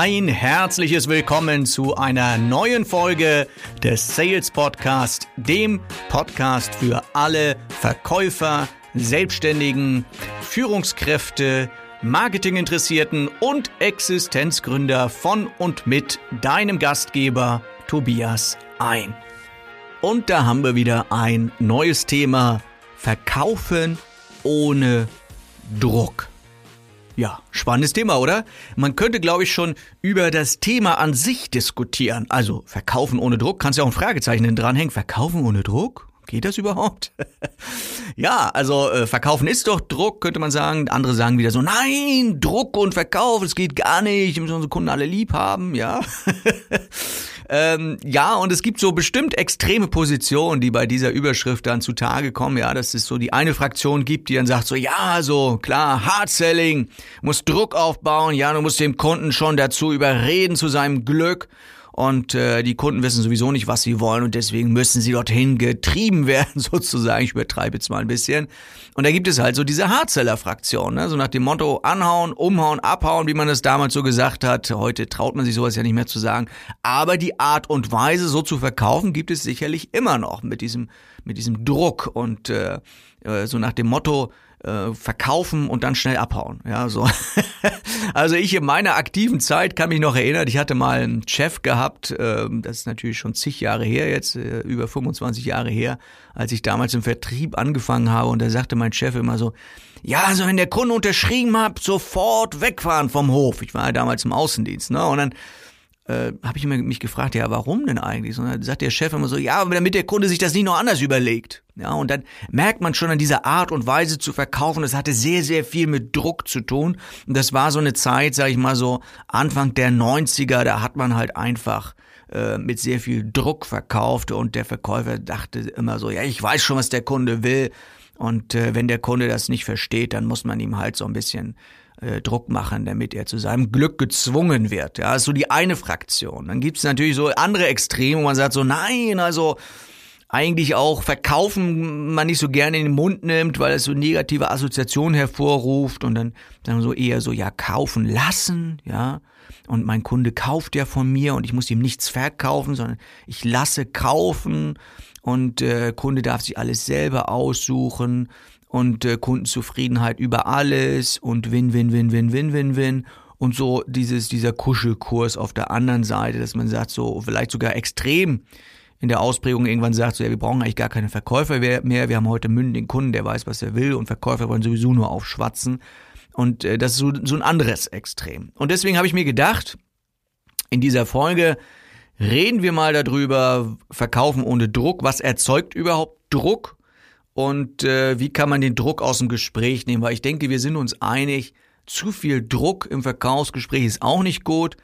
Ein herzliches Willkommen zu einer neuen Folge des Sales Podcast, dem Podcast für alle Verkäufer, Selbstständigen, Führungskräfte, Marketinginteressierten und Existenzgründer von und mit deinem Gastgeber Tobias ein. Und da haben wir wieder ein neues Thema. Verkaufen ohne Druck. Ja, spannendes Thema, oder? Man könnte, glaube ich, schon über das Thema an sich diskutieren. Also Verkaufen ohne Druck, kannst ja auch ein Fragezeichen dranhängen. Verkaufen ohne Druck? Geht das überhaupt? ja, also äh, Verkaufen ist doch Druck, könnte man sagen. Andere sagen wieder so, nein, Druck und Verkauf, es geht gar nicht. Wir müssen unsere Kunden alle lieb haben, ja. Ähm, ja, und es gibt so bestimmt extreme Positionen, die bei dieser Überschrift dann zutage kommen. Ja, dass es so die eine Fraktion gibt, die dann sagt so, ja, so klar, Hard Selling, muss Druck aufbauen. Ja, du musst dem Kunden schon dazu überreden zu seinem Glück und äh, die Kunden wissen sowieso nicht, was sie wollen und deswegen müssen sie dorthin getrieben werden, sozusagen. Ich übertreibe jetzt mal ein bisschen. Und da gibt es halt so diese Hardseller-Fraktion, ne? so nach dem Motto anhauen, umhauen, abhauen, wie man das damals so gesagt hat. Heute traut man sich sowas ja nicht mehr zu sagen. Aber die Art und Weise, so zu verkaufen, gibt es sicherlich immer noch mit diesem, mit diesem Druck und äh, äh so nach dem Motto, äh, verkaufen und dann schnell abhauen. Ja, so. also ich in meiner aktiven Zeit kann mich noch erinnern, ich hatte mal einen Chef gehabt, äh, das ist natürlich schon zig Jahre her jetzt, äh, über 25 Jahre her, als ich damals im Vertrieb angefangen habe und da sagte mein Chef immer so, ja, also wenn der Kunde unterschrieben hat, sofort wegfahren vom Hof. Ich war ja damals im Außendienst, ne? Und dann äh, habe ich mich gefragt, ja, warum denn eigentlich? Und dann sagt der Chef immer so, ja, damit der Kunde sich das nicht noch anders überlegt. Ja, und dann merkt man schon an dieser Art und Weise zu verkaufen, das hatte sehr, sehr viel mit Druck zu tun. Und das war so eine Zeit, sag ich mal so, Anfang der 90er, da hat man halt einfach äh, mit sehr viel Druck verkauft und der Verkäufer dachte immer so, ja, ich weiß schon, was der Kunde will. Und äh, wenn der Kunde das nicht versteht, dann muss man ihm halt so ein bisschen äh, Druck machen, damit er zu seinem Glück gezwungen wird. Ja, ist so die eine Fraktion. Dann gibt es natürlich so andere Extreme, wo man sagt so, nein, also eigentlich auch verkaufen man nicht so gerne in den Mund nimmt, weil es so negative Assoziationen hervorruft und dann dann so eher so ja kaufen lassen, ja. Und mein Kunde kauft ja von mir und ich muss ihm nichts verkaufen, sondern ich lasse kaufen und äh, Kunde darf sich alles selber aussuchen und äh, Kundenzufriedenheit über alles und Win, Win, Win, Win, Win, Win, Win. Und so dieses, dieser Kuschelkurs auf der anderen Seite, dass man sagt, so vielleicht sogar extrem in der Ausprägung irgendwann sagt, so ja, wir brauchen eigentlich gar keine Verkäufer mehr, wir haben heute mündigen Kunden, der weiß, was er will und Verkäufer wollen sowieso nur aufschwatzen. Und äh, das ist so, so ein anderes Extrem. Und deswegen habe ich mir gedacht, in dieser Folge reden wir mal darüber, Verkaufen ohne Druck, was erzeugt überhaupt Druck und äh, wie kann man den Druck aus dem Gespräch nehmen? Weil ich denke, wir sind uns einig, zu viel Druck im Verkaufsgespräch ist auch nicht gut.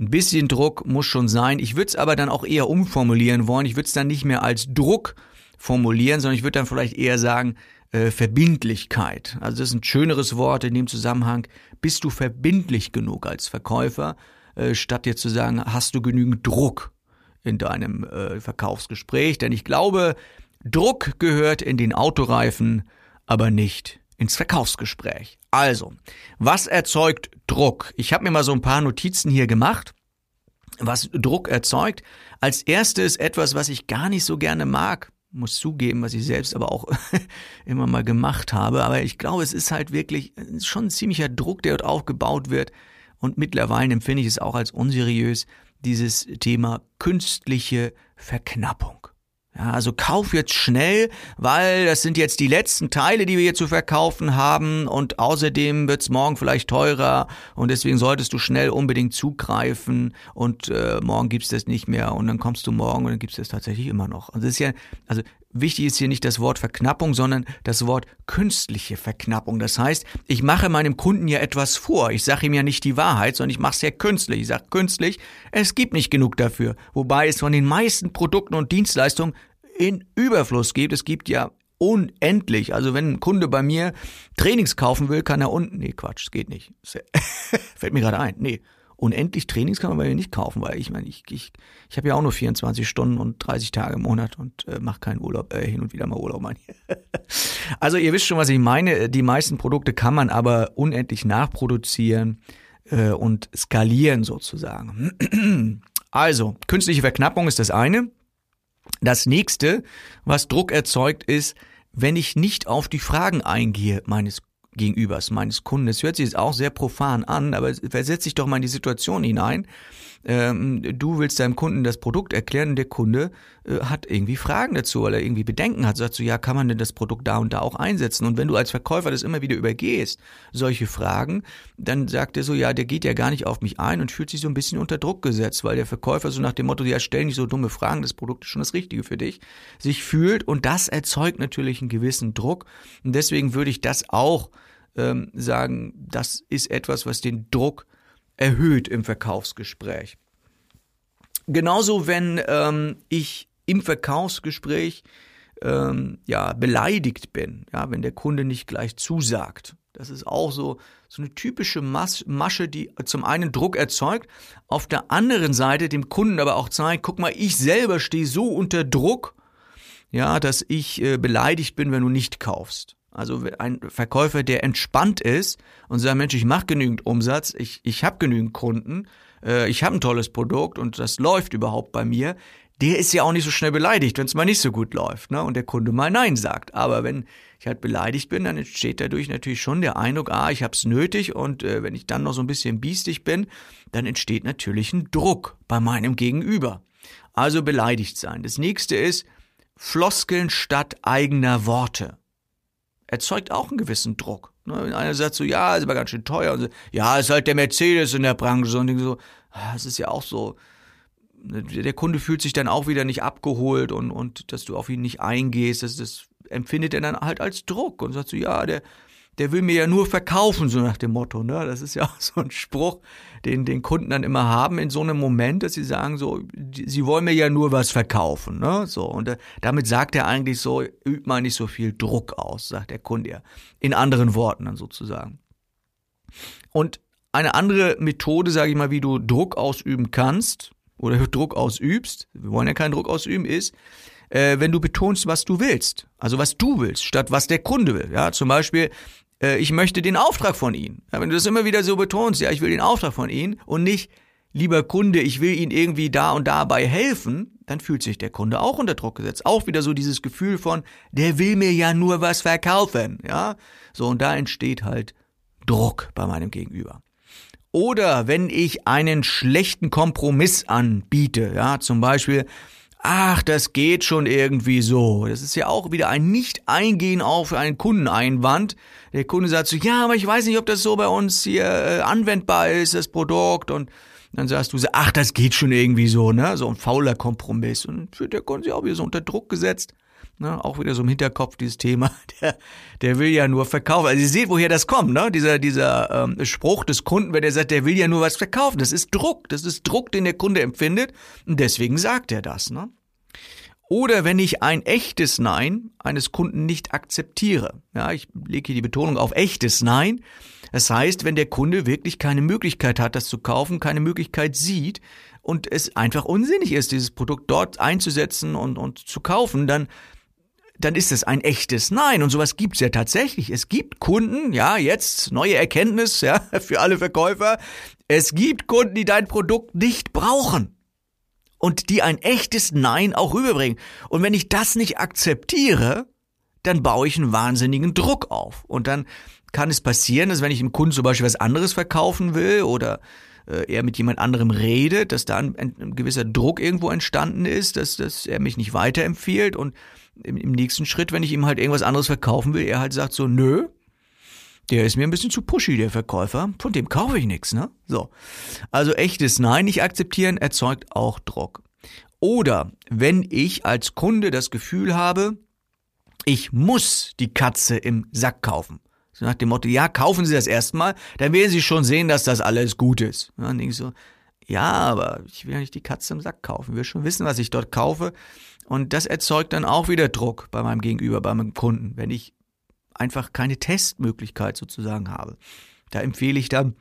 Ein bisschen Druck muss schon sein. Ich würde es aber dann auch eher umformulieren wollen. Ich würde es dann nicht mehr als Druck formulieren, sondern ich würde dann vielleicht eher sagen, äh, Verbindlichkeit. Also das ist ein schöneres Wort in dem Zusammenhang. Bist du verbindlich genug als Verkäufer, äh, statt dir zu sagen, hast du genügend Druck in deinem äh, Verkaufsgespräch? Denn ich glaube, Druck gehört in den Autoreifen, aber nicht ins Verkaufsgespräch. Also, was erzeugt Druck? Ich habe mir mal so ein paar Notizen hier gemacht, was Druck erzeugt. Als erstes etwas, was ich gar nicht so gerne mag, muss zugeben, was ich selbst aber auch immer mal gemacht habe. Aber ich glaube, es ist halt wirklich schon ein ziemlicher Druck, der dort aufgebaut wird. Und mittlerweile empfinde ich es auch als unseriös, dieses Thema künstliche Verknappung. Ja, also kauf jetzt schnell, weil das sind jetzt die letzten Teile, die wir hier zu verkaufen haben und außerdem wird's morgen vielleicht teurer und deswegen solltest du schnell unbedingt zugreifen und äh, morgen gibt's das nicht mehr und dann kommst du morgen und dann gibt's das tatsächlich immer noch. Also das ist ja, also wichtig ist hier nicht das Wort Verknappung, sondern das Wort künstliche Verknappung. Das heißt, ich mache meinem Kunden ja etwas vor. Ich sage ihm ja nicht die Wahrheit, sondern ich mache es ja künstlich. Ich sage künstlich, es gibt nicht genug dafür. Wobei es von den meisten Produkten und Dienstleistungen in Überfluss gibt. Es gibt ja unendlich. Also wenn ein Kunde bei mir Trainings kaufen will, kann er unten. Nee, Quatsch, es geht nicht. Fällt mir gerade ein. Nee, unendlich Trainings kann man bei mir nicht kaufen, weil ich meine, ich, ich, ich habe ja auch nur 24 Stunden und 30 Tage im Monat und äh, mache keinen Urlaub, äh, hin und wieder mal Urlaub. Mein. also ihr wisst schon, was ich meine. Die meisten Produkte kann man aber unendlich nachproduzieren. äh, und skalieren sozusagen. Also, künstliche Verknappung ist das eine. Das nächste, was Druck erzeugt, ist, wenn ich nicht auf die Fragen eingehe meines Gegenübers, meines Kunden. Das hört sich jetzt auch sehr profan an, aber versetz dich doch mal in die Situation hinein ähm, du willst deinem Kunden das Produkt erklären und der Kunde äh, hat irgendwie Fragen dazu, weil er irgendwie Bedenken hat, sagt so, ja, kann man denn das Produkt da und da auch einsetzen? Und wenn du als Verkäufer das immer wieder übergehst, solche Fragen, dann sagt er so, ja, der geht ja gar nicht auf mich ein und fühlt sich so ein bisschen unter Druck gesetzt, weil der Verkäufer so nach dem Motto, ja, stell nicht so dumme Fragen, das Produkt ist schon das Richtige für dich, sich fühlt und das erzeugt natürlich einen gewissen Druck und deswegen würde ich das auch ähm, sagen, das ist etwas, was den Druck erhöht im Verkaufsgespräch. Genauso, wenn ähm, ich im Verkaufsgespräch ähm, ja beleidigt bin, ja, wenn der Kunde nicht gleich zusagt. Das ist auch so so eine typische Mas Masche, die zum einen Druck erzeugt, auf der anderen Seite dem Kunden aber auch zeigt, guck mal, ich selber stehe so unter Druck, ja, dass ich äh, beleidigt bin, wenn du nicht kaufst. Also ein Verkäufer, der entspannt ist und sagt, Mensch, ich mache genügend Umsatz, ich, ich habe genügend Kunden, äh, ich habe ein tolles Produkt und das läuft überhaupt bei mir, der ist ja auch nicht so schnell beleidigt, wenn es mal nicht so gut läuft ne? und der Kunde mal Nein sagt. Aber wenn ich halt beleidigt bin, dann entsteht dadurch natürlich schon der Eindruck, ah, ich habe es nötig und äh, wenn ich dann noch so ein bisschen biestig bin, dann entsteht natürlich ein Druck bei meinem Gegenüber. Also beleidigt sein. Das nächste ist Floskeln statt eigener Worte erzeugt auch einen gewissen Druck. Ne? Einer sagt so, ja, ist aber ganz schön teuer. Und so, ja, ist halt der Mercedes in der Branche. Und so, ah, es ist ja auch so. Ne, der Kunde fühlt sich dann auch wieder nicht abgeholt und, und dass du auf ihn nicht eingehst, das, das empfindet er dann halt als Druck und sagt so, ja, der, der will mir ja nur verkaufen, so nach dem Motto. Ne? Das ist ja auch so ein Spruch, den den Kunden dann immer haben in so einem Moment, dass sie sagen so, sie wollen mir ja nur was verkaufen. Ne? So und äh, damit sagt er eigentlich so, übt mal nicht so viel Druck aus, sagt der Kunde ja. In anderen Worten dann sozusagen. Und eine andere Methode, sage ich mal, wie du Druck ausüben kannst oder Druck ausübst, wir wollen ja keinen Druck ausüben, ist, äh, wenn du betonst, was du willst. Also was du willst, statt was der Kunde will. Ja, zum Beispiel, äh, ich möchte den Auftrag von Ihnen. Ja, wenn du das immer wieder so betonst, ja, ich will den Auftrag von Ihnen und nicht, lieber Kunde, ich will Ihnen irgendwie da und dabei helfen, dann fühlt sich der Kunde auch unter Druck gesetzt. Auch wieder so dieses Gefühl von, der will mir ja nur was verkaufen, ja. So, und da entsteht halt Druck bei meinem Gegenüber. Oder wenn ich einen schlechten Kompromiss anbiete, ja, zum Beispiel, ach, das geht schon irgendwie so. Das ist ja auch wieder ein Nicht-Eingehen auf einen Kundeneinwand. Der Kunde sagt so, ja, aber ich weiß nicht, ob das so bei uns hier äh, anwendbar ist, das Produkt. Und dann sagst du so, ach, das geht schon irgendwie so, ne? So ein fauler Kompromiss. Und der Kunde sich auch wieder so unter Druck gesetzt. Ne, auch wieder so im Hinterkopf dieses Thema, der, der will ja nur verkaufen. Also ihr seht, woher das kommt, ne? Dieser, dieser ähm, Spruch des Kunden, wenn der sagt, der will ja nur was verkaufen. Das ist Druck, das ist Druck, den der Kunde empfindet und deswegen sagt er das. Ne? Oder wenn ich ein echtes Nein eines Kunden nicht akzeptiere. Ja, ich lege hier die Betonung auf echtes Nein. Das heißt, wenn der Kunde wirklich keine Möglichkeit hat, das zu kaufen, keine Möglichkeit sieht und es einfach unsinnig ist, dieses Produkt dort einzusetzen und, und zu kaufen, dann dann ist es ein echtes Nein. Und sowas gibt's ja tatsächlich. Es gibt Kunden, ja, jetzt neue Erkenntnis, ja, für alle Verkäufer. Es gibt Kunden, die dein Produkt nicht brauchen. Und die ein echtes Nein auch rüberbringen. Und wenn ich das nicht akzeptiere, dann baue ich einen wahnsinnigen Druck auf. Und dann kann es passieren, dass wenn ich dem Kunden zum Beispiel was anderes verkaufen will oder äh, er mit jemand anderem redet, dass da ein, ein, gewisser Druck irgendwo entstanden ist, dass, dass er mich nicht weiterempfiehlt und im, im nächsten Schritt, wenn ich ihm halt irgendwas anderes verkaufen will, er halt sagt so, nö, der ist mir ein bisschen zu pushy, der Verkäufer. Von dem kaufe ich nichts, ne? So. Also echtes Nein nicht akzeptieren erzeugt auch Druck. Oder wenn ich als Kunde das Gefühl habe, ich muss die Katze im Sack kaufen. So nach dem Motto, ja, kaufen Sie das erstmal, dann werden Sie schon sehen, dass das alles gut ist. dann denke ich so, ja, aber ich will ja nicht die Katze im Sack kaufen. Ich will schon wissen, was ich dort kaufe. Und das erzeugt dann auch wieder Druck bei meinem Gegenüber, bei meinem Kunden, wenn ich einfach keine Testmöglichkeit sozusagen habe. Da empfehle ich dann,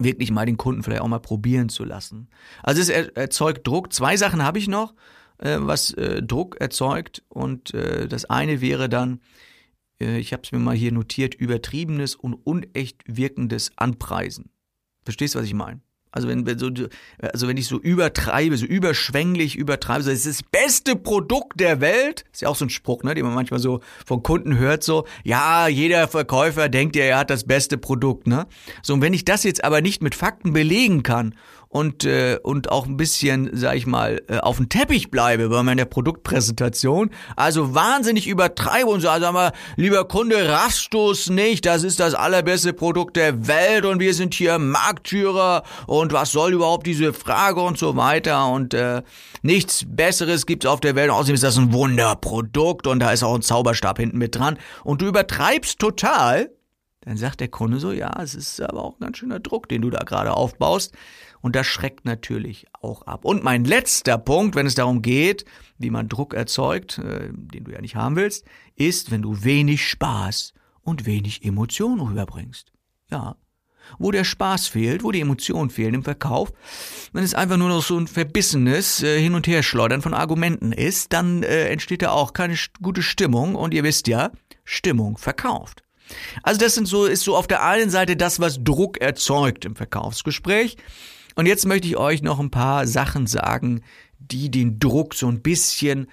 wirklich mal den Kunden vielleicht auch mal probieren zu lassen. Also es erzeugt Druck. Zwei Sachen habe ich noch, äh, was äh, Druck erzeugt. Und äh, das eine wäre dann, ich habe es mir mal hier notiert, übertriebenes und unecht wirkendes Anpreisen. Verstehst du, was ich meine? Also wenn, wenn so, also wenn ich so übertreibe, so überschwänglich übertreibe, so, es ist das beste Produkt der Welt, ist ja auch so ein Spruch, ne, den man manchmal so von Kunden hört, so, ja, jeder Verkäufer denkt ja, er hat das beste Produkt, ne. So, und wenn ich das jetzt aber nicht mit Fakten belegen kann und, äh, und auch ein bisschen, sag ich mal, äh, auf dem Teppich bleibe bei meiner Produktpräsentation. Also wahnsinnig übertreibe und so, also sag mal, lieber Kunde, raffst du's nicht, das ist das allerbeste Produkt der Welt und wir sind hier Marktführer. Und was soll überhaupt diese Frage und so weiter? Und äh, nichts Besseres gibt's auf der Welt. Außerdem ist das ein Wunderprodukt und da ist auch ein Zauberstab hinten mit dran. Und du übertreibst total, dann sagt der Kunde so, ja, es ist aber auch ein ganz schöner Druck, den du da gerade aufbaust. Und das schreckt natürlich auch ab. Und mein letzter Punkt, wenn es darum geht, wie man Druck erzeugt, äh, den du ja nicht haben willst, ist, wenn du wenig Spaß und wenig Emotion rüberbringst. Ja. Wo der Spaß fehlt, wo die Emotion fehlt im Verkauf, wenn es einfach nur noch so ein verbissenes äh, Hin- und Herschleudern von Argumenten ist, dann äh, entsteht da auch keine gute Stimmung und ihr wisst ja, Stimmung verkauft. Also das sind so, ist so auf der einen Seite das, was Druck erzeugt im Verkaufsgespräch. Und jetzt möchte ich euch noch ein paar Sachen sagen, die den Druck so ein bisschen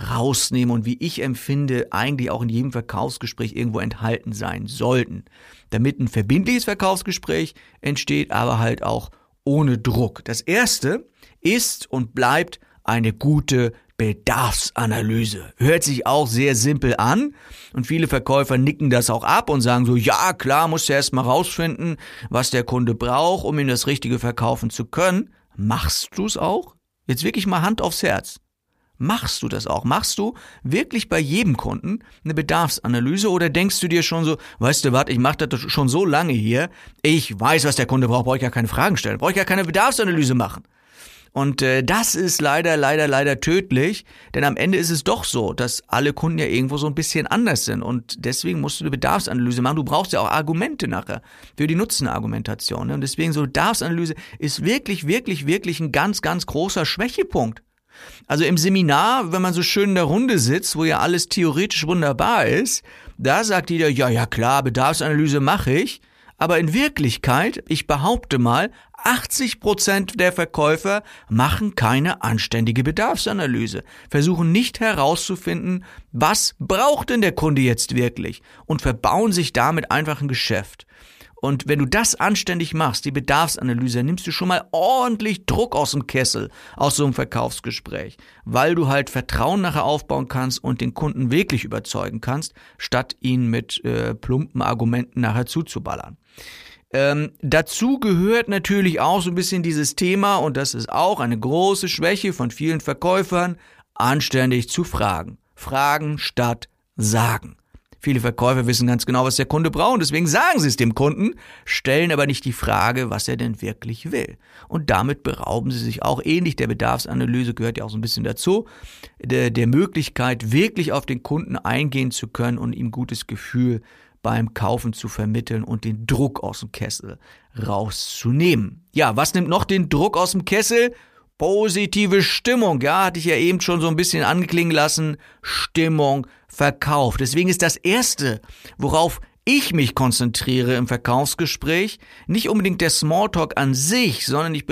rausnehmen und wie ich empfinde, eigentlich auch in jedem Verkaufsgespräch irgendwo enthalten sein sollten. Damit ein verbindliches Verkaufsgespräch entsteht, aber halt auch ohne Druck. Das erste ist und bleibt eine gute Bedarfsanalyse. Hört sich auch sehr simpel an und viele Verkäufer nicken das auch ab und sagen so, ja klar, musst du erst mal rausfinden, was der Kunde braucht, um ihm das Richtige verkaufen zu können. Machst du es auch? Jetzt wirklich mal Hand aufs Herz. Machst du das auch? Machst du wirklich bei jedem Kunden eine Bedarfsanalyse oder denkst du dir schon so, weißt du was, ich mache das schon so lange hier, ich weiß, was der Kunde braucht, brauche ich ja keine Fragen stellen, brauche ich ja keine Bedarfsanalyse machen. Und äh, das ist leider, leider, leider tödlich, denn am Ende ist es doch so, dass alle Kunden ja irgendwo so ein bisschen anders sind und deswegen musst du eine Bedarfsanalyse machen. Du brauchst ja auch Argumente nachher für die Nutzenargumentation. Ne? Und deswegen so Bedarfsanalyse ist wirklich, wirklich, wirklich ein ganz, ganz großer Schwächepunkt. Also im Seminar, wenn man so schön in der Runde sitzt, wo ja alles theoretisch wunderbar ist, da sagt jeder, ja, ja klar, Bedarfsanalyse mache ich. Aber in Wirklichkeit, ich behaupte mal, 80 Prozent der Verkäufer machen keine anständige Bedarfsanalyse, versuchen nicht herauszufinden, was braucht denn der Kunde jetzt wirklich und verbauen sich damit einfach ein Geschäft. Und wenn du das anständig machst, die Bedarfsanalyse, nimmst du schon mal ordentlich Druck aus dem Kessel, aus so einem Verkaufsgespräch, weil du halt Vertrauen nachher aufbauen kannst und den Kunden wirklich überzeugen kannst, statt ihn mit äh, plumpen Argumenten nachher zuzuballern. Ähm, dazu gehört natürlich auch so ein bisschen dieses Thema, und das ist auch eine große Schwäche von vielen Verkäufern, anständig zu fragen. Fragen statt sagen. Viele Verkäufer wissen ganz genau, was der Kunde braucht, deswegen sagen sie es dem Kunden, stellen aber nicht die Frage, was er denn wirklich will. Und damit berauben sie sich auch ähnlich der Bedarfsanalyse gehört ja auch so ein bisschen dazu, der, der Möglichkeit, wirklich auf den Kunden eingehen zu können und ihm gutes Gefühl beim Kaufen zu vermitteln und den Druck aus dem Kessel rauszunehmen. Ja, was nimmt noch den Druck aus dem Kessel? Positive Stimmung, ja, hatte ich ja eben schon so ein bisschen angeklingen lassen. Stimmung, Verkauf. Deswegen ist das Erste, worauf ich mich konzentriere im Verkaufsgespräch, nicht unbedingt der Smalltalk an sich, sondern ich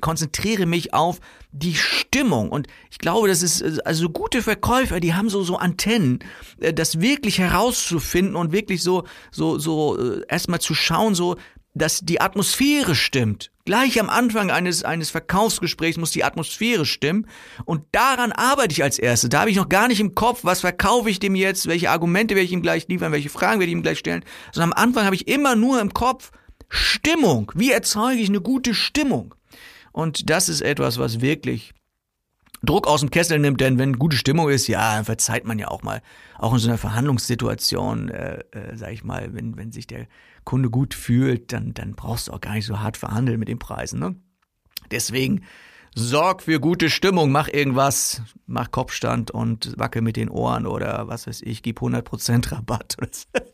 konzentriere mich auf die Stimmung. Und ich glaube, das ist, also gute Verkäufer, die haben so, so Antennen, äh, das wirklich herauszufinden und wirklich so, so, so, äh, erstmal zu schauen, so, dass die Atmosphäre stimmt. Gleich am Anfang eines, eines Verkaufsgesprächs muss die Atmosphäre stimmen. Und daran arbeite ich als erstes. Da habe ich noch gar nicht im Kopf, was verkaufe ich dem jetzt, welche Argumente werde ich ihm gleich liefern, welche Fragen werde ich ihm gleich stellen. Sondern am Anfang habe ich immer nur im Kopf Stimmung. Wie erzeuge ich eine gute Stimmung? Und das ist etwas, was wirklich Druck aus dem Kessel nimmt, denn wenn gute Stimmung ist, ja, dann verzeiht man ja auch mal, auch in so einer Verhandlungssituation, äh, äh, sag ich mal, wenn, wenn sich der Kunde gut fühlt, dann, dann brauchst du auch gar nicht so hart verhandeln mit den Preisen. Ne? Deswegen sorg für gute Stimmung, mach irgendwas, mach Kopfstand und wackel mit den Ohren oder was weiß ich, gib 100% Rabatt.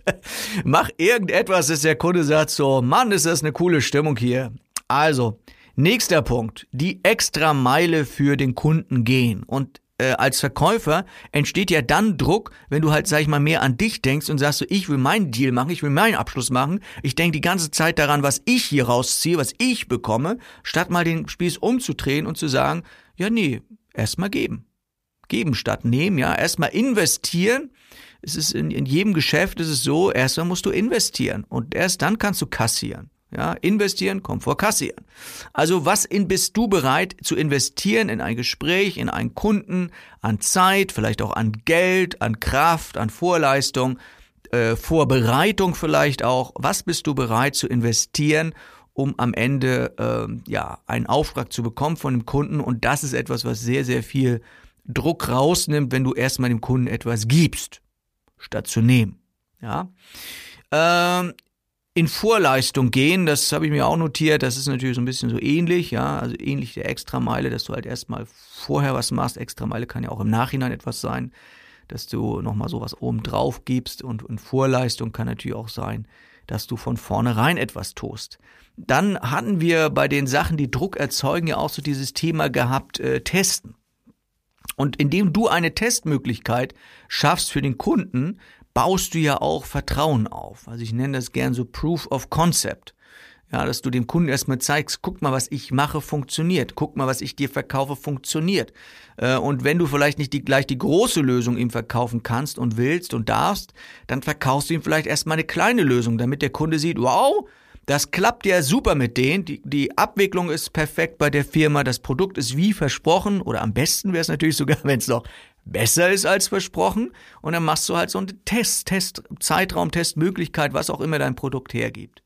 mach irgendetwas, dass der Kunde sagt so, Mann, ist das eine coole Stimmung hier. Also, Nächster Punkt, die extra Meile für den Kunden gehen. Und äh, als Verkäufer entsteht ja dann Druck, wenn du halt, sag ich mal, mehr an dich denkst und sagst so, ich will meinen Deal machen, ich will meinen Abschluss machen. Ich denke die ganze Zeit daran, was ich hier rausziehe, was ich bekomme, statt mal den Spieß umzudrehen und zu sagen, ja nee, erstmal geben. Geben statt nehmen, ja, erstmal investieren. Es ist in, in jedem Geschäft ist es so, erstmal musst du investieren und erst dann kannst du kassieren. Ja, investieren kommt vor kassieren. Also was in, bist du bereit zu investieren in ein Gespräch, in einen Kunden, an Zeit, vielleicht auch an Geld, an Kraft, an Vorleistung, äh, Vorbereitung vielleicht auch. Was bist du bereit zu investieren, um am Ende äh, ja einen Auftrag zu bekommen von dem Kunden? Und das ist etwas, was sehr sehr viel Druck rausnimmt, wenn du erstmal dem Kunden etwas gibst, statt zu nehmen. Ja. Ähm, in Vorleistung gehen, das habe ich mir auch notiert, das ist natürlich so ein bisschen so ähnlich, ja, also ähnlich der Extrameile, dass du halt erstmal vorher was machst, Extrameile kann ja auch im Nachhinein etwas sein, dass du nochmal sowas oben drauf gibst und, und Vorleistung kann natürlich auch sein, dass du von vornherein etwas tust. Dann hatten wir bei den Sachen, die Druck erzeugen, ja auch so dieses Thema gehabt, äh, testen. Und indem du eine Testmöglichkeit schaffst für den Kunden, baust du ja auch Vertrauen auf. Also ich nenne das gern so Proof of Concept. Ja, dass du dem Kunden erstmal zeigst, guck mal, was ich mache, funktioniert. Guck mal, was ich dir verkaufe, funktioniert. Äh, und wenn du vielleicht nicht die, gleich die große Lösung ihm verkaufen kannst und willst und darfst, dann verkaufst du ihm vielleicht erstmal eine kleine Lösung, damit der Kunde sieht, wow, das klappt ja super mit denen. Die, die Abwicklung ist perfekt bei der Firma. Das Produkt ist wie versprochen. Oder am besten wäre es natürlich sogar, wenn es noch besser ist als versprochen. Und dann machst du halt so einen Test, Test, Zeitraum, Testmöglichkeit, was auch immer dein Produkt hergibt.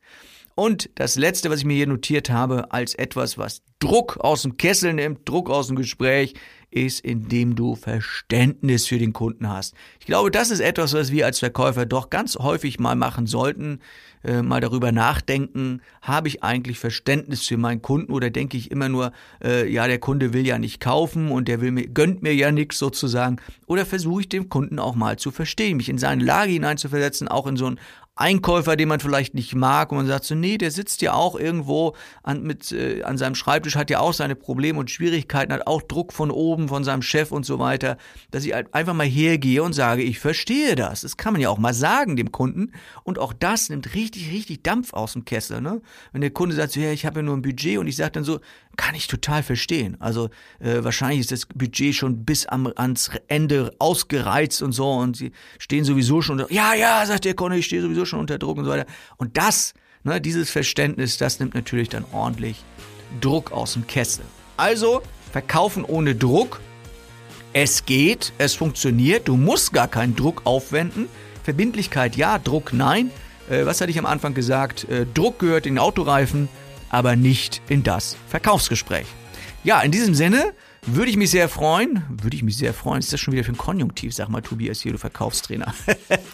Und das letzte, was ich mir hier notiert habe, als etwas, was Druck aus dem Kessel nimmt, Druck aus dem Gespräch, ist, indem du Verständnis für den Kunden hast. Ich glaube, das ist etwas, was wir als Verkäufer doch ganz häufig mal machen sollten, äh, mal darüber nachdenken, habe ich eigentlich Verständnis für meinen Kunden oder denke ich immer nur, äh, ja, der Kunde will ja nicht kaufen und der will mir, gönnt mir ja nichts sozusagen. Oder versuche ich dem Kunden auch mal zu verstehen, mich in seine Lage hineinzuversetzen, auch in so ein Einkäufer, den man vielleicht nicht mag und man sagt so, nee, der sitzt ja auch irgendwo an, mit, äh, an seinem Schreibtisch, hat ja auch seine Probleme und Schwierigkeiten, hat auch Druck von oben, von seinem Chef und so weiter, dass ich halt einfach mal hergehe und sage, ich verstehe das. Das kann man ja auch mal sagen dem Kunden und auch das nimmt richtig, richtig Dampf aus dem Kessel. Ne? Wenn der Kunde sagt, so, ja, ich habe ja nur ein Budget und ich sage dann so, kann ich total verstehen. Also äh, wahrscheinlich ist das Budget schon bis am, ans Ende ausgereizt und so und sie stehen sowieso schon, ja, ja, sagt der Kunde, ich stehe sowieso schon unter Druck und so weiter. Und das, ne, dieses Verständnis, das nimmt natürlich dann ordentlich Druck aus dem Kessel. Also verkaufen ohne Druck. Es geht, es funktioniert, du musst gar keinen Druck aufwenden. Verbindlichkeit ja, Druck nein. Äh, was hatte ich am Anfang gesagt? Äh, Druck gehört in den Autoreifen aber nicht in das Verkaufsgespräch. Ja, in diesem Sinne würde ich mich sehr freuen, würde ich mich sehr freuen, ist das schon wieder für ein Konjunktiv, sag mal Tobias hier, du Verkaufstrainer.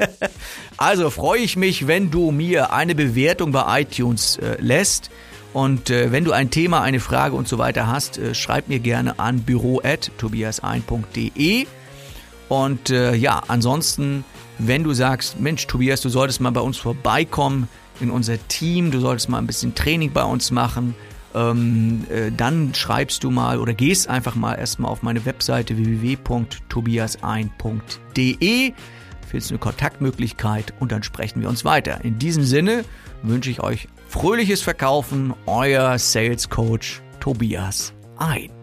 also freue ich mich, wenn du mir eine Bewertung bei iTunes äh, lässt und äh, wenn du ein Thema, eine Frage und so weiter hast, äh, schreib mir gerne an büro@tobias1.de und äh, ja, ansonsten, wenn du sagst, Mensch Tobias, du solltest mal bei uns vorbeikommen, in unser Team, du solltest mal ein bisschen Training bei uns machen, ähm, äh, dann schreibst du mal oder gehst einfach mal erstmal auf meine Webseite www.tobiasein.de, findest eine Kontaktmöglichkeit und dann sprechen wir uns weiter. In diesem Sinne wünsche ich euch fröhliches Verkaufen, euer Sales Coach Tobias Ein.